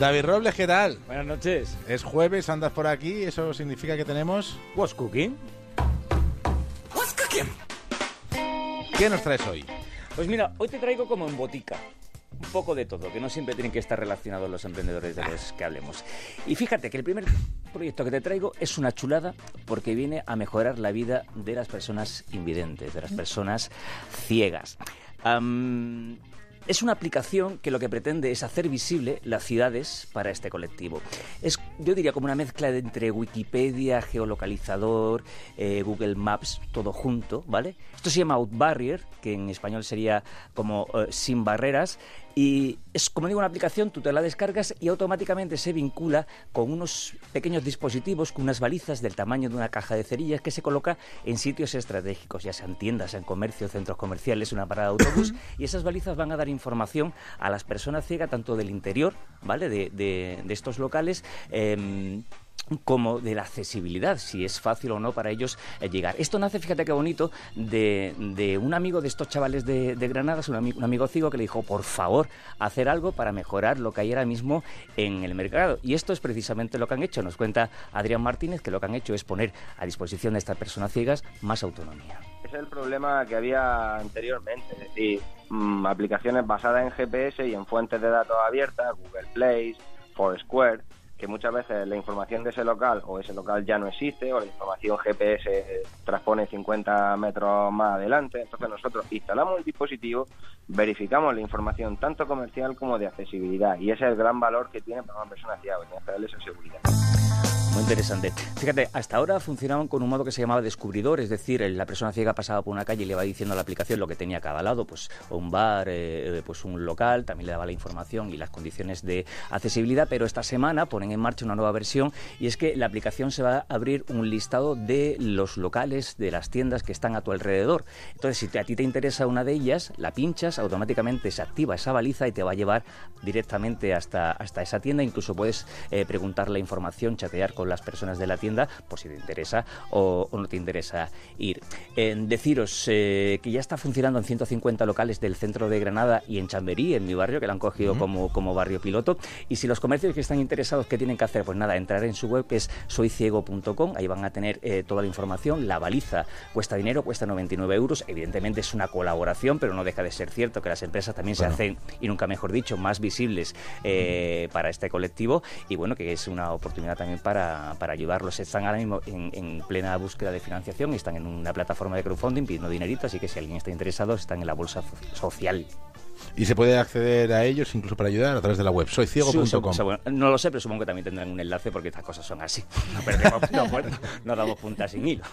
David Robles, ¿qué tal? Buenas noches. Es jueves, andas por aquí, eso significa que tenemos... What's cooking? What's cooking? ¿Qué nos traes hoy? Pues mira, hoy te traigo como en botica. Un poco de todo, que no siempre tienen que estar relacionados los emprendedores de los que hablemos. Y fíjate que el primer proyecto que te traigo es una chulada porque viene a mejorar la vida de las personas invidentes, de las personas ciegas. Es una aplicación que lo que pretende es hacer visible las ciudades para este colectivo. Yo diría, como una mezcla de entre Wikipedia, geolocalizador, eh, Google Maps, todo junto, ¿vale? Esto se llama Outbarrier, que en español sería como eh, sin barreras, y es, como digo, una aplicación, tú te la descargas y automáticamente se vincula con unos pequeños dispositivos, con unas balizas del tamaño de una caja de cerillas que se coloca en sitios estratégicos, ya sean tiendas, en comercio, centros comerciales, una parada de autobús, y esas balizas van a dar información a las personas ciegas, tanto del interior, ¿vale?, de, de- de estos locales, em, como de la accesibilidad, si es fácil o no para ellos eh, llegar. Esto nace, fíjate qué bonito, de, un amigo de estos chavales de, de Granada, un, un amigo ciego que le dijo, por favor, hacer algo para mejorar lo que hay ahora mismo en el mercado. Y esto es precisamente lo que han hecho. Nos cuenta Adrián Martínez que lo que han hecho es poner a disposición de estas personas ciegas más autonomía. Es el problema que había anteriormente, es decir, mm, aplicaciones basadas en GPS y en fuentes de datos abiertas, Google Play, Foursquare, que muchas veces la información de ese local o ese local ya no existe o la información GPS transpone 50 metros más adelante. Entonces nosotros instalamos el dispositivo, verificamos la información tanto comercial como de accesibilidad y ese es el gran valor que tiene para una persona ciega, que tiene que darle esa seguridad. Interesante. Fíjate, hasta ahora funcionaban con un modo que se llamaba descubridor, es decir, la persona ciega pasaba por una calle y le va diciendo a la aplicación lo que tenía a cada lado, pues un bar, eh, pues un local, también le daba la información y las condiciones de accesibilidad, pero esta semana ponen en marcha una nueva versión y es que la aplicación se va a abrir un listado de los locales, de las tiendas que están a tu alrededor. Entonces, si a ti te interesa una de ellas, la pinchas, automáticamente se activa esa baliza y te va a llevar directamente hasta, hasta esa tienda. Incluso puedes eh, preguntar la información, chatear con las personas de la tienda, por si te interesa o, o no te interesa ir. Eh, deciros eh, que ya está funcionando en 150 locales del centro de Granada y en Chamberí, en mi barrio, que lo han cogido como, como barrio piloto. Y si los comercios que están interesados, ¿qué tienen que hacer? Pues nada, entrar en su web que es soyciego.com, ahí van a tener eh, toda la información. La baliza cuesta dinero, cuesta 99 euros. Evidentemente es una colaboración, pero no deja de ser cierto que las empresas también Bueno. se hacen, y nunca mejor dicho, más visibles eh, para este colectivo. Y bueno, que es una oportunidad también para, para ayudarlos. Están ahora mismo en, en plena búsqueda de financiación y están en una plataforma de crowdfunding pidiendo dinerito, así que si alguien está interesado, están en la bolsa so- social. Y se puede acceder a ellos incluso para ayudar a través de la web soyciego.com. bueno, no lo sé, pero supongo que también tendrán un enlace porque estas cosas son así. No, perdemos, no, no damos puntas sin hilo.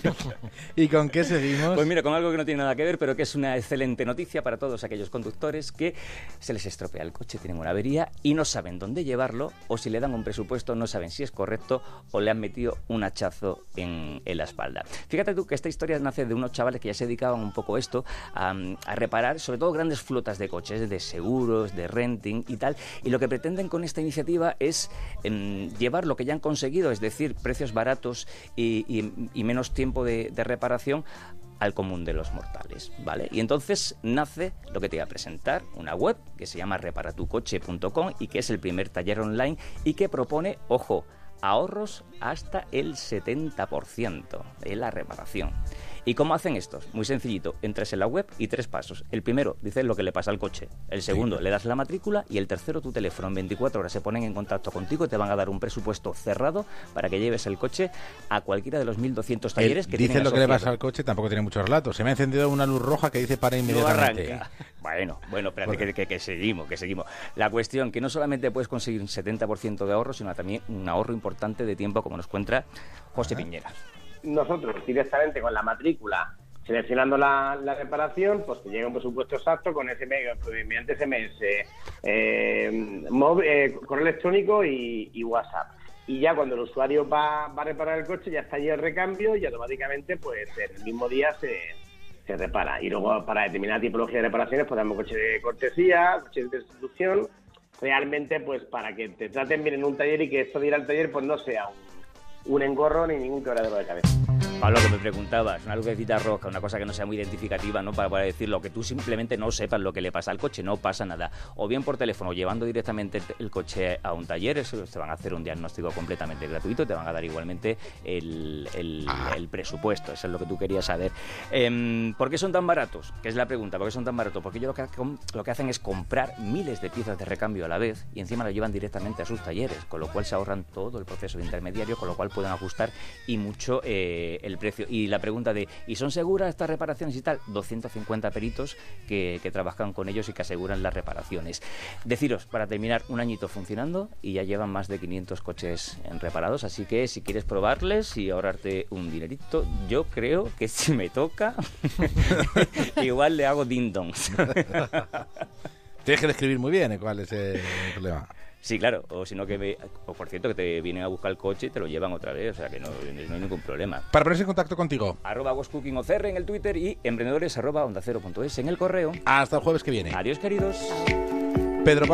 ¿Y con qué seguimos? Pues mira, con algo que no tiene nada que ver, pero que es una excelente noticia para todos aquellos conductores que se les estropea el coche, tienen una avería y no saben dónde llevarlo, o si le dan un presupuesto no saben si es correcto o le han metido un hachazo en, en la espalda. Fíjate tú que esta historia nace de unos chavales que ya se dedicaban un poco a esto, a, a reparar sobre todo grandes flotas de coches, de seguros, de renting y tal, y lo que pretenden con esta iniciativa es em, llevar lo que ya han conseguido, es decir, precios baratos y, menos tiempo de, de reparación al común de los mortales, ¿vale? Y entonces nace lo que te iba a presentar, una web que se llama reparatucoche.com y que es el primer taller online y que propone, ojo, ahorros hasta el 70% en la reparación. ¿Y cómo hacen estos? Muy sencillito, entras en la web y tres pasos. El primero, dices lo que le pasa al coche. El segundo, le das la matrícula y el tercero, tu teléfono. En 24 horas se ponen en contacto contigo y te van a dar un presupuesto cerrado para que lleves el coche a cualquiera de los 1.200 talleres que dice tienen lo que le pasa al coche, tampoco tiene mucho relato. Se me ha encendido una luz roja que dice para No inmediatamente. arranca. Bueno, bueno, espérate que, que- que seguimos, que seguimos. La cuestión que no solamente puedes conseguir un 70% de ahorro, sino también un ahorro importante de tiempo, como nos cuenta José Piñera. Nosotros directamente con la matrícula seleccionando la, la reparación, pues te llega un presupuesto exacto con SMS, pues, mediante SMS, eh, móvil- eh, correo electrónico y, y WhatsApp. Y ya cuando el usuario va, va a reparar el coche, ya está allí el recambio y automáticamente, pues en el mismo día se, se repara. Y luego, para determinada tipología de reparaciones, pues damos coche de cortesía, coche de sustitución, realmente, pues para que te traten bien en un taller y que esto de ir al taller, pues no sea un, un engorro ni ningún quebradero de cabeza. Pablo, que me preguntabas, una lucecita roja, una cosa que no sea muy identificativa, ¿no? Para, para decir lo que tú simplemente no sepas lo que le pasa al coche, no pasa nada. O bien por teléfono, llevando directamente el, coche a un taller, eso te van a hacer un diagnóstico completamente gratuito, te van a dar igualmente el, el- Ah. el presupuesto, eso es lo que tú querías saber. Em, ¿Por qué son tan baratos? Que es la pregunta, ¿por qué son tan baratos? Porque ellos lo que, hacen- lo que hacen es comprar miles de piezas de recambio a la vez y encima lo llevan directamente a sus talleres, con lo cual se ahorran todo el proceso de intermediario, con lo cual pueden ajustar y mucho eh, el precio. Y la pregunta de, ¿y son seguras estas reparaciones y tal? 250 peritos que, que trabajan con ellos y que aseguran las reparaciones. Deciros, para terminar, un añito funcionando y ya llevan más de 500 coches reparados, así que si quieres probarles y ahorrarte un dinerito, yo creo que si me toca, igual le hago ding dongs. Tienes que describir muy bien eh, cuál es el problema. Sí, claro, o si no que me, o por cierto que te vienen a buscar el coche y te lo llevan otra vez, o sea que no, no hay ningún problema. Para ponerse en contacto contigo, Arroba GhostCookingOCR en el Twitter y emprendedores arroba onda en el correo. hasta el jueves que viene. Adiós queridos. Pedro Pablo.